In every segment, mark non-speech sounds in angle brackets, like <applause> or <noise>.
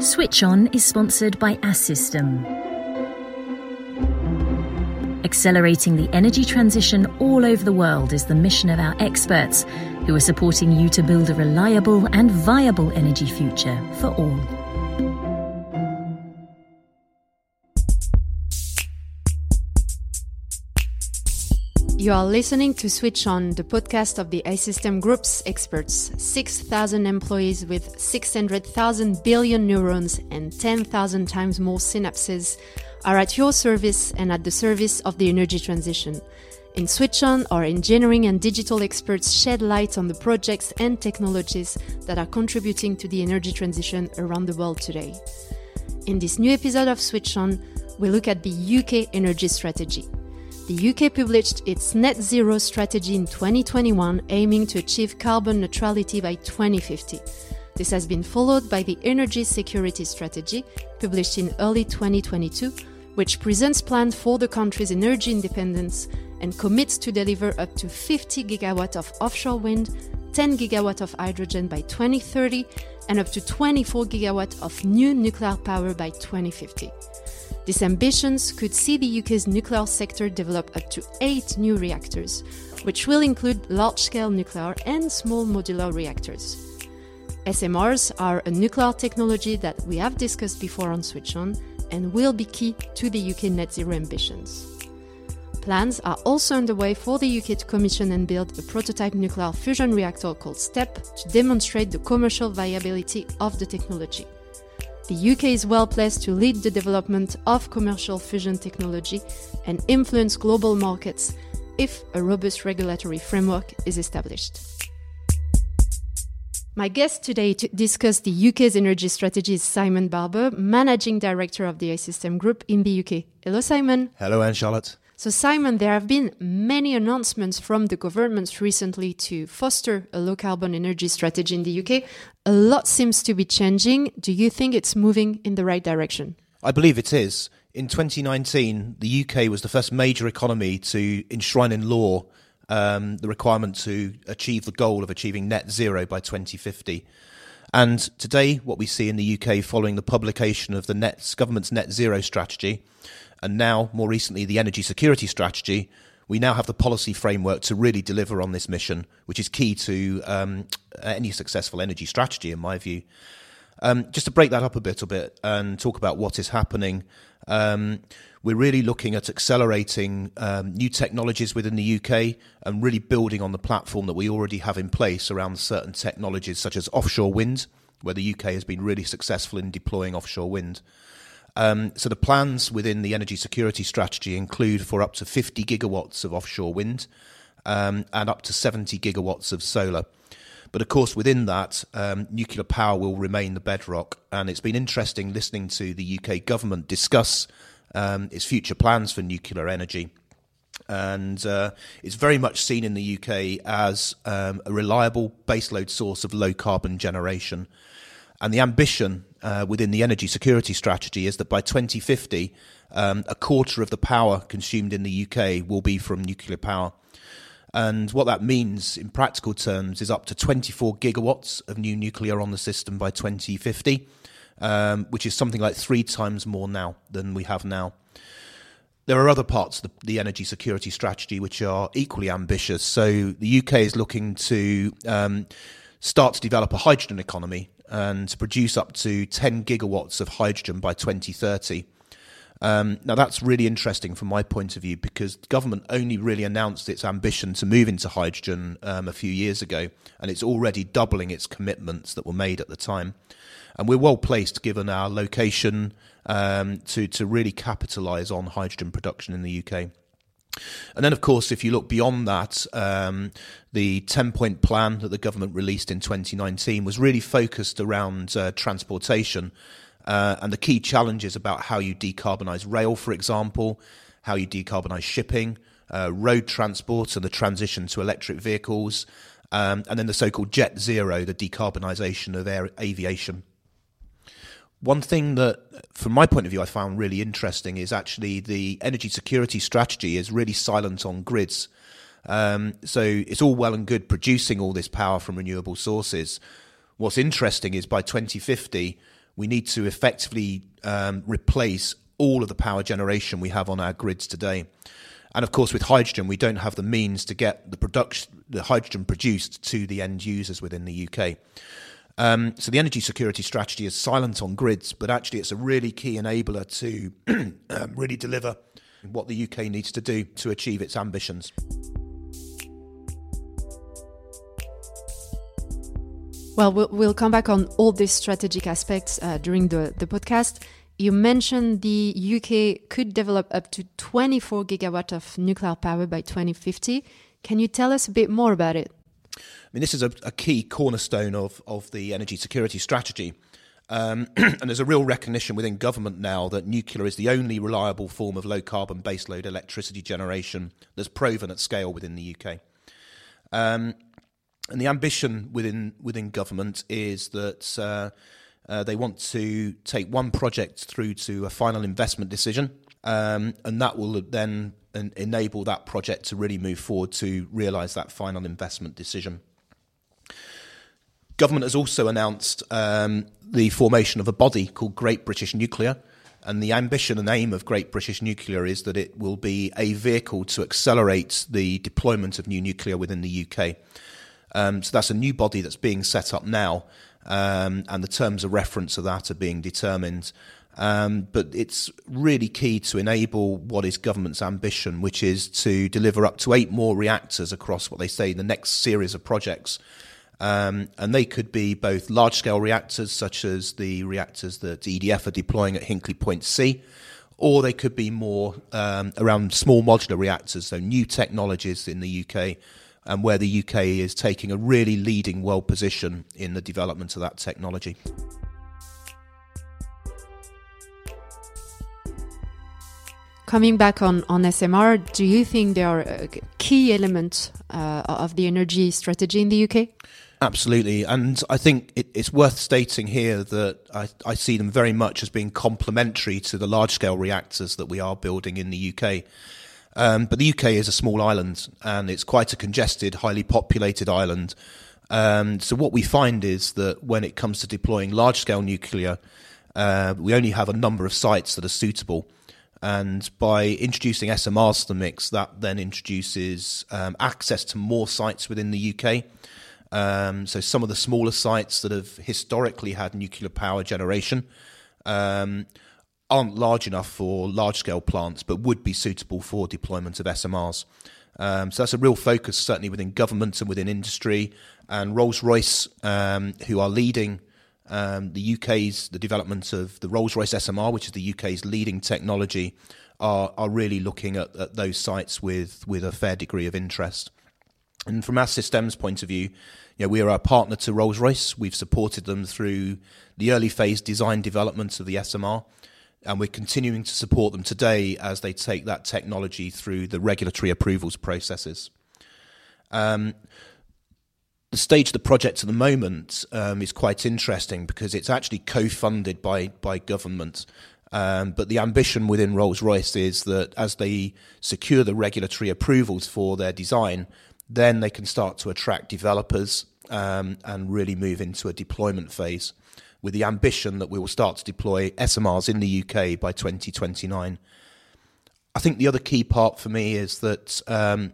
Switch On is sponsored by Assystem. Accelerating the energy transition all over the world is the mission of our experts, who are supporting you to build a reliable and viable energy future for all. You are listening to Switch On, the podcast of the Assystem Group's experts. 6,000 employees with 600,000 billion neurons and 10,000 times more synapses are at your service and at the service of the energy transition. In Switch On, our engineering and digital experts shed light on the projects and technologies that are contributing to the energy transition around the world today. In this new episode of Switch On, we look at the UK energy strategy the UK published its net zero strategy in 2021, aiming to achieve carbon neutrality by 2050. This has been followed by the Energy Security Strategy, published in early 2022, which presents plans for the country's energy independence and commits to deliver up to 50 gigawatt of offshore wind, 10 gigawatt of hydrogen by 2030, and up to 24 gigawatt of new nuclear power by 2050. These ambitions could see the UK's nuclear sector develop up to eight new reactors, which will include large scale nuclear and small modular reactors. SMRs are a nuclear technology that we have discussed before on Switch On and will be key to the UK net zero ambitions. Plans are also underway for the UK to commission and build a prototype nuclear fusion reactor called STEP to demonstrate the commercial viability of the technology. The UK is well placed to lead the development of commercial fusion technology and influence global markets if a robust regulatory framework is established. My guest today to discuss the UK's energy strategy is Simon Barber, Managing Director of the Assystem Group in the UK. Hello, Simon. Hello, Anne Charlotte. So, Simon, there have been many announcements from the governments recently to foster a low carbon energy strategy in the UK. A lot seems to be changing. Do you think it's moving in the right direction? I believe it is. In 2019, the UK was the first major economy to enshrine in law um, the requirement to achieve the goal of achieving net zero by 2050. And today, what we see in the UK following the publication of the net, government's net zero strategy and now, more recently, the energy security strategy, we now have the policy framework to really deliver on this mission, which is key to um, any successful energy strategy, in my view. Um, just to break that up a little bit and talk about what is happening, um, we're really looking at accelerating um, new technologies within the UK and really building on the platform that we already have in place around certain technologies such as offshore wind, where the UK has been really successful in deploying offshore wind. Um, so the plans within the energy security strategy include for up to 50 gigawatts of offshore wind um, and up to 70 gigawatts of solar. But of course, within that, um, nuclear power will remain the bedrock. And it's been interesting listening to the UK government discuss um, its future plans for nuclear energy. And uh, it's very much seen in the UK as um, a reliable baseload source of low carbon generation. And the ambition uh, within the energy security strategy is that by 2050, um, a quarter of the power consumed in the UK will be from nuclear power. And what that means in practical terms is up to 24 gigawatts of new nuclear on the system by 2050, um, which is something like three times more now than we have now. There are other parts of the, the, energy security strategy which are equally ambitious. So the UK is looking to um, start to develop a hydrogen economy and to produce up to 10 gigawatts of hydrogen by 2030. Um, now, that's really interesting from my point of view because the government only really announced its ambition to move into hydrogen um, a few years ago, and it's already doubling its commitments that were made at the time. And we're well placed, given our location, um, to, to really capitalise on hydrogen production in the UK. And then, of course, if you look beyond that, um, the 10 point plan that the government released in 2019 was really focused around uh, transportation uh, and the key challenges about how you decarbonise rail, for example, how you decarbonise shipping, uh, road transport, and the transition to electric vehicles, um, and then the so called jet zero, the decarbonisation of air aviation. One thing that, from my point of view, I found really interesting is actually the energy security strategy is really silent on grids. Um, so it's all well and good producing all this power from renewable sources. What's interesting is by 2050, we need to effectively um, replace all of the power generation we have on our grids today. And of course, with hydrogen, we don't have the means to get the production, the hydrogen produced to the end users within the UK. Um, so the energy security strategy is silent on grids, but actually it's a really key enabler to <clears throat> um, really deliver what the UK needs to do to achieve its ambitions. Well, we'll come back on all these strategic aspects uh, during the, the podcast. You mentioned the UK could develop up to 24 gigawatt of nuclear power by 2050. Can you tell us a bit more about it? I mean, this is a, a key cornerstone of, of the energy security strategy. Um, <clears throat> and there's a real recognition within government now that nuclear is the only reliable form of low carbon baseload electricity generation that's proven at scale within the UK. Um, and the ambition within within government is that uh, uh, they want to take one project through to a final investment decision, um, and that will then en- enable that project to really move forward to realise that final investment decision. Government has also announced um, the formation of a body called Great British Nuclear. And the ambition and aim of Great British Nuclear is that it will be a vehicle to accelerate the deployment of new nuclear within the UK. Um, so that's a new body that's being set up now, um, and the terms of reference of that are being determined. Um, but it's really key to enable what is government's ambition, which is to deliver up to eight more reactors across what they say the next series of projects. Um, and they could be both large scale reactors, such as the reactors that EDF are deploying at Hinkley Point C, or they could be more um, around small modular reactors, so new technologies in the UK and where the UK is taking a really leading world position in the development of that technology. Coming back on, on SMR, do you think they are a key element uh, of the energy strategy in the UK? Absolutely. And I think it, it's worth stating here that I, I, see them very much as being complementary to the large scale reactors that we are building in the UK. Um, but the UK is a small island and it's quite a congested, highly populated island. Um, so what we find is that when it comes to deploying large scale nuclear, uh, we only have a number of sites that are suitable. And by introducing SMRs to the mix, that then introduces um, access to more sites within the UK. Um, so some of the smaller sites that have historically had nuclear power generation um, aren't large enough for large scale plants, but would be suitable for deployment of SMRs. Um, so that's a real focus, certainly within government and within industry. And Rolls Royce, um, who are leading um, the UK's the development of the Rolls Royce SMR, which is the UK's leading technology, are are really looking at, at those sites with with a fair degree of interest. And from Assystem's point of view, you know, we are a partner to Rolls Royce. We've supported them through the early phase design development of the SMR and we're continuing to support them today as they take that technology through the regulatory approvals processes. Um, the stage of the project at the moment um, is quite interesting because it's actually co-funded by by government. Um, but the ambition within Rolls Royce is that as they secure the regulatory approvals for their design, then they can start to attract developers um, and really move into a deployment phase with the ambition that we will start to deploy SMRs in the UK by 2029. I think the other key part for me is that um,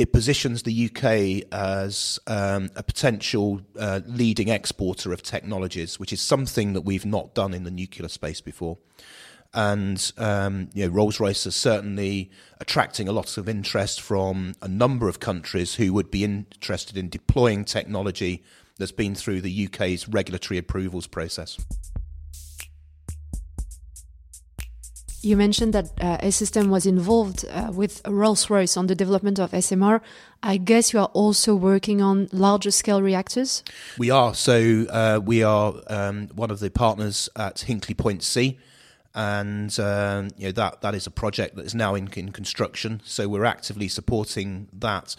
it positions the UK as um, a potential uh, leading exporter of technologies, which is something that we've not done in the nuclear space before. And um, you know, Rolls Royce is certainly attracting a lot of interest from a number of countries who would be interested in deploying technology that's been through the UK's regulatory approvals process. You mentioned that uh, Assystem was involved uh, with Rolls-Royce on the development of SMR. I guess you are also working on larger scale reactors? We are. So uh, we are um, one of the partners at Hinkley Point C. And um, you know that that is a project that is now in, in construction. So we're actively supporting that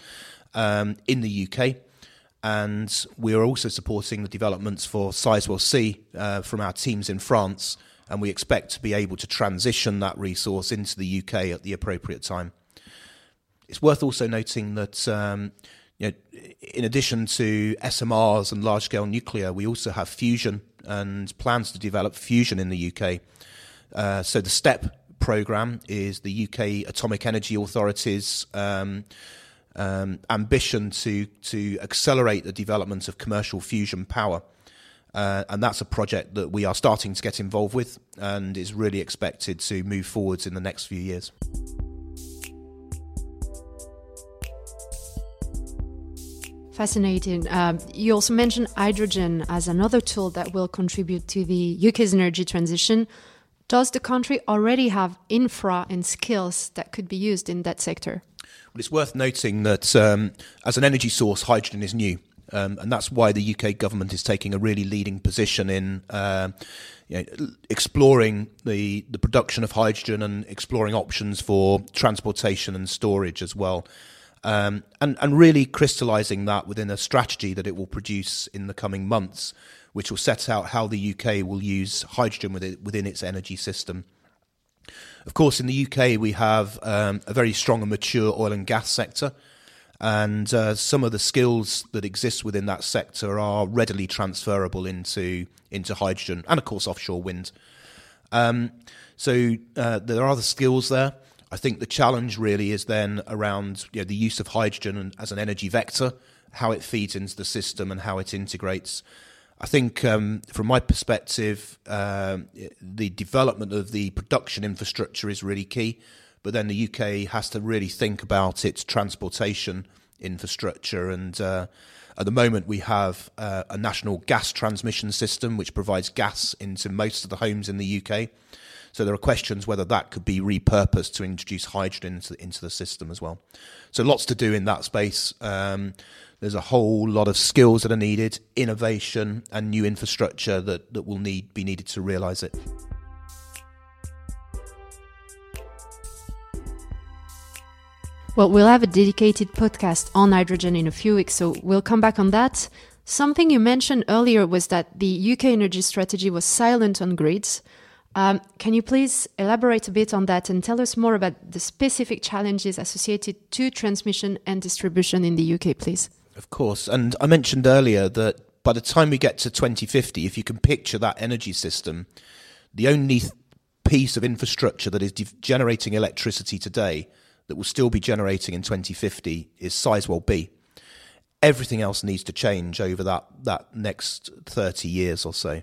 um, in the UK and we are also supporting the developments for Sizewell C uh, from our teams in France, and we expect to be able to transition that resource into the UK at the appropriate time. It's worth also noting that um, you know, in addition to SMRs and large scale nuclear, we also have fusion and plans to develop fusion in the UK. Uh, so the STEP program is the UK Atomic Energy Authority's um, um, ambition to to accelerate the development of commercial fusion power. Uh, and that's a project that we are starting to get involved with and is really expected to move forwards in the next few years. Fascinating. Um, you also mentioned hydrogen as another tool that will contribute to the UK's energy transition. Does the country already have infra and skills that could be used in that sector? Well, it's worth noting that um, as an energy source, hydrogen is new. Um, and that's why the UK government is taking a really leading position in uh, you know, exploring the the production of hydrogen and exploring options for transportation and storage as well. Um, and, and really crystallising that within a strategy that it will produce in the coming months, which will set out how the UK will use hydrogen within, within its energy system. Of course, in the UK, we have um, a very strong and mature oil and gas sector, and uh, some of the skills that exist within that sector are readily transferable into into hydrogen and, of course, offshore wind. Um, so uh, there are the skills there. I think the challenge really is then around you know, the use of hydrogen as an energy vector, how it feeds into the system, and how it integrates. I think, um, from my perspective, uh, the development of the production infrastructure is really key. But then the UK has to really think about its transportation infrastructure. And uh, at the moment, we have uh, a national gas transmission system which provides gas into most of the homes in the UK. So there are questions whether that could be repurposed to introduce hydrogen into, into the system as well. So lots to do in that space. Um, there's a whole lot of skills that are needed, innovation and new infrastructure that, that will need be needed to realise it. Well, we'll have a dedicated podcast on hydrogen in a few weeks, so we'll come back on that. Something you mentioned earlier was that the UK energy strategy was silent on grids. Um, can you please elaborate a bit on that and tell us more about the specific challenges associated to transmission and distribution in the UK, please? Of course. And I mentioned earlier that by the time we get to 2050, if you can picture that energy system, the only piece of infrastructure that is de- generating electricity today that will still be generating in 2050 is Sizewell B. Everything else needs to change over that, that next 30 years or so.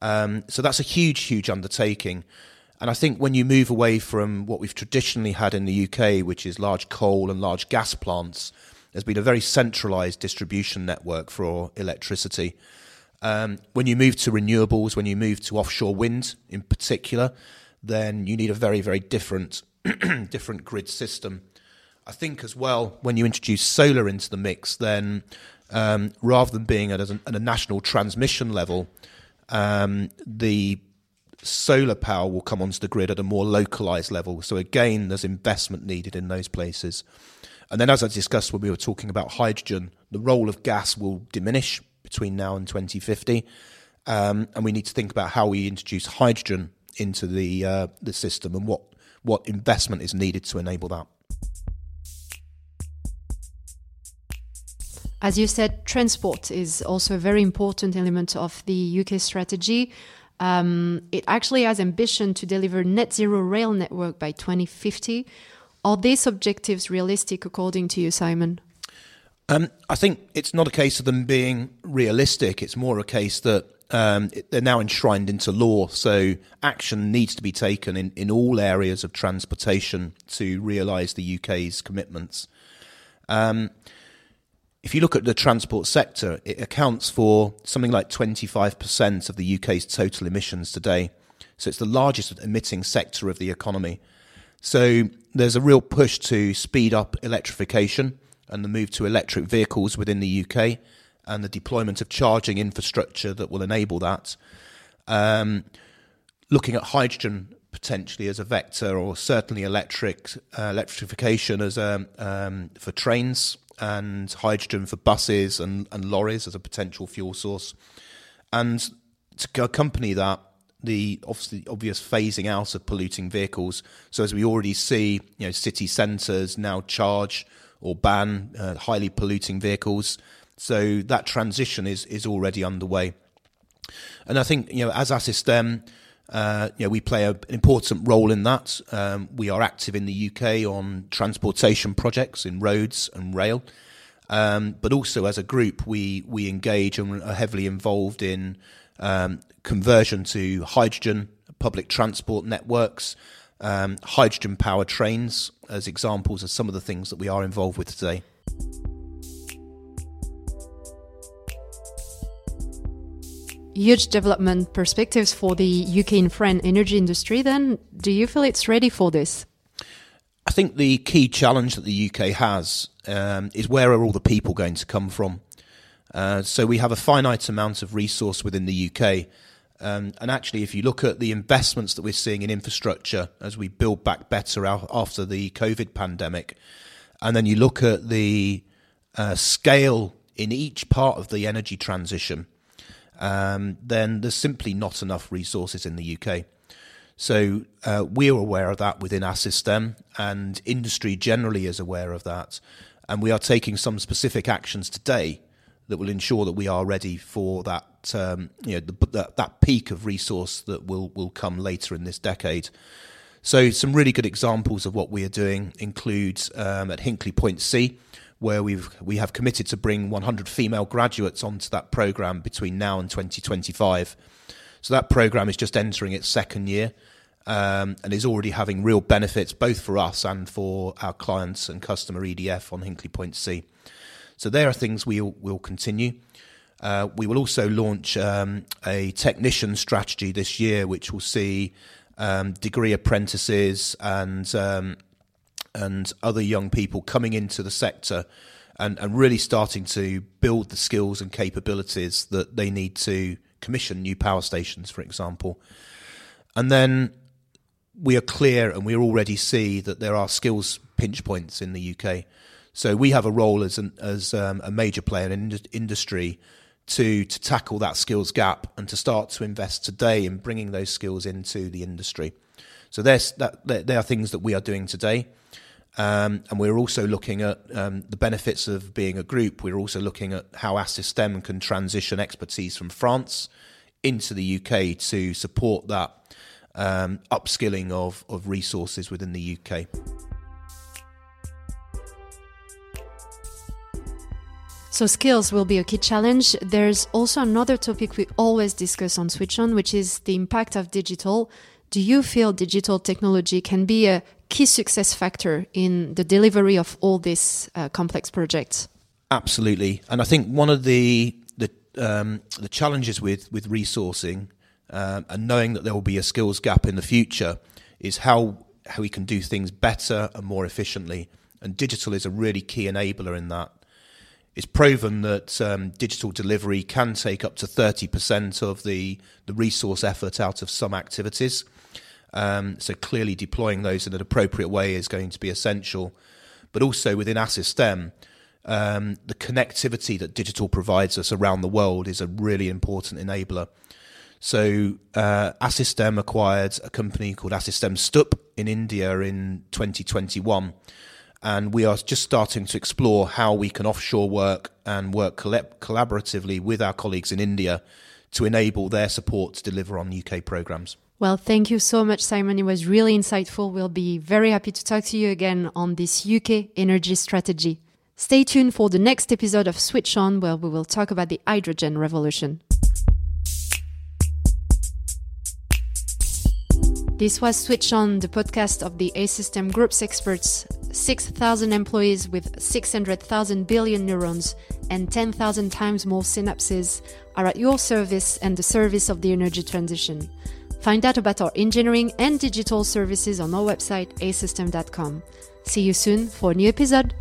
Um, so that's a huge, huge undertaking. And I think when you move away from what we've traditionally had in the UK, which is large coal and large gas plants, there's been a very centralized distribution network for electricity. Um, when you move to renewables, when you move to offshore wind in particular, then you need a very, very different <clears throat> different grid system. I think as well, when you introduce solar into the mix, then um, rather than being at a, at a national transmission level, um, the solar power will come onto the grid at a more localized level. So again, there's investment needed in those places. And then, as I discussed when we were talking about hydrogen, the role of gas will diminish between now and 2050, um, and we need to think about how we introduce hydrogen into the uh, the system and what what investment is needed to enable that. As you said, transport is also a very important element of the UK strategy. Um, it actually has ambition to deliver net zero rail network by 2050. Are these objectives realistic according to you, Simon? Um, I think it's not a case of them being realistic. It's more a case that um, they're now enshrined into law. So action needs to be taken in, in all areas of transportation to realise the UK's commitments. Um, if you look at the transport sector, it accounts for something like 25% of the UK's total emissions today. So it's the largest emitting sector of the economy. So there's a real push to speed up electrification and the move to electric vehicles within the UK and the deployment of charging infrastructure that will enable that. Um, looking at hydrogen potentially as a vector, or certainly electric uh, electrification as a um, for trains and hydrogen for buses and, and lorries as a potential fuel source, and to accompany that the obviously obvious phasing out of polluting vehicles. So as we already see, you know, city centres now charge or ban uh, highly polluting vehicles. So that transition is is already underway. And I think you know, as Assystem, uh, you know, we play a, an important role in that. Um, we are active in the UK on transportation projects in roads and rail, um, but also as a group, we we engage and are heavily involved in um, conversion to hydrogen public transport networks, um, hydrogen powered trains as examples of some of the things that we are involved with today. Huge development perspectives for the UK and energy industry, then do you feel it's ready for this? I think the key challenge that the UK has um, is where are all the people going to come from? Uh, so we have a finite amount of resource within the UK. Um, and actually, if you look at the investments that we're seeing in infrastructure as we build back better after the COVID pandemic, and then you look at the uh, scale in each part of the energy transition, um, then there's simply not enough resources in the UK. So uh, we're aware of that within Assystem, and industry generally is aware of that. And we are taking some specific actions today that will ensure that we are ready for that, um, you know, the, that, that peak of resource that will, will come later in this decade. So some really good examples of what we are doing include um, at Hinkley Point C, where we've we have committed to bring 100 female graduates onto that program between now and 2025. So that program is just entering its second year um, and is already having real benefits both for us and for our clients and customer EDF on Hinkley Point C. So there are things we will we'll continue. Uh, we will also launch um, a technician strategy this year, which will see um, degree apprentices and um, and other young people coming into the sector and, and really starting to build the skills and capabilities that they need to commission new power stations, for example. And then we are clear and we already see that there are skills pinch points in the UK. So we have a role as an, as um, a major player in industry to to tackle that skills gap and to start to invest today in bringing those skills into the industry. So there's that there are things that we are doing today. Um, and we're also looking at um, the benefits of being a group. We're also looking at how Assystem can transition expertise from France into the UK to support that um, upskilling of, of resources within the UK. So, skills will be a key challenge. There's also another topic we always discuss on Switch On, which is the impact of digital. Do you feel digital technology can be a key success factor in the delivery of all these uh, complex projects? Absolutely, and I think one of the the um, the challenges with with resourcing um, and knowing that there will be a skills gap in the future is how how we can do things better and more efficiently. And digital is a really key enabler in that. It's proven that um, digital delivery can take up to 30% of the, the resource effort out of some activities. Um, so clearly deploying those in an appropriate way is going to be essential. But also within Assystem, um, the connectivity that digital provides us around the world is a really important enabler. So uh, Assystem acquired a company called Assystem STUP in India in 2021. And we are just starting to explore how we can offshore work and work collaboratively with our colleagues in India to enable their support to deliver on UK programs. Well, thank you so much, Simon. It was really insightful. We'll be very happy to talk to you again on this UK energy strategy. Stay tuned for the next episode of Switch On, where we will talk about the hydrogen revolution. This was Switch On, the podcast of the Assystem Group's experts. 6,000 employees with 600,000 billion neurons and 10,000 times more synapses are at your service and the service of the energy transition. Find out about our engineering and digital services on our website, assystem.com. See you soon for a new episode.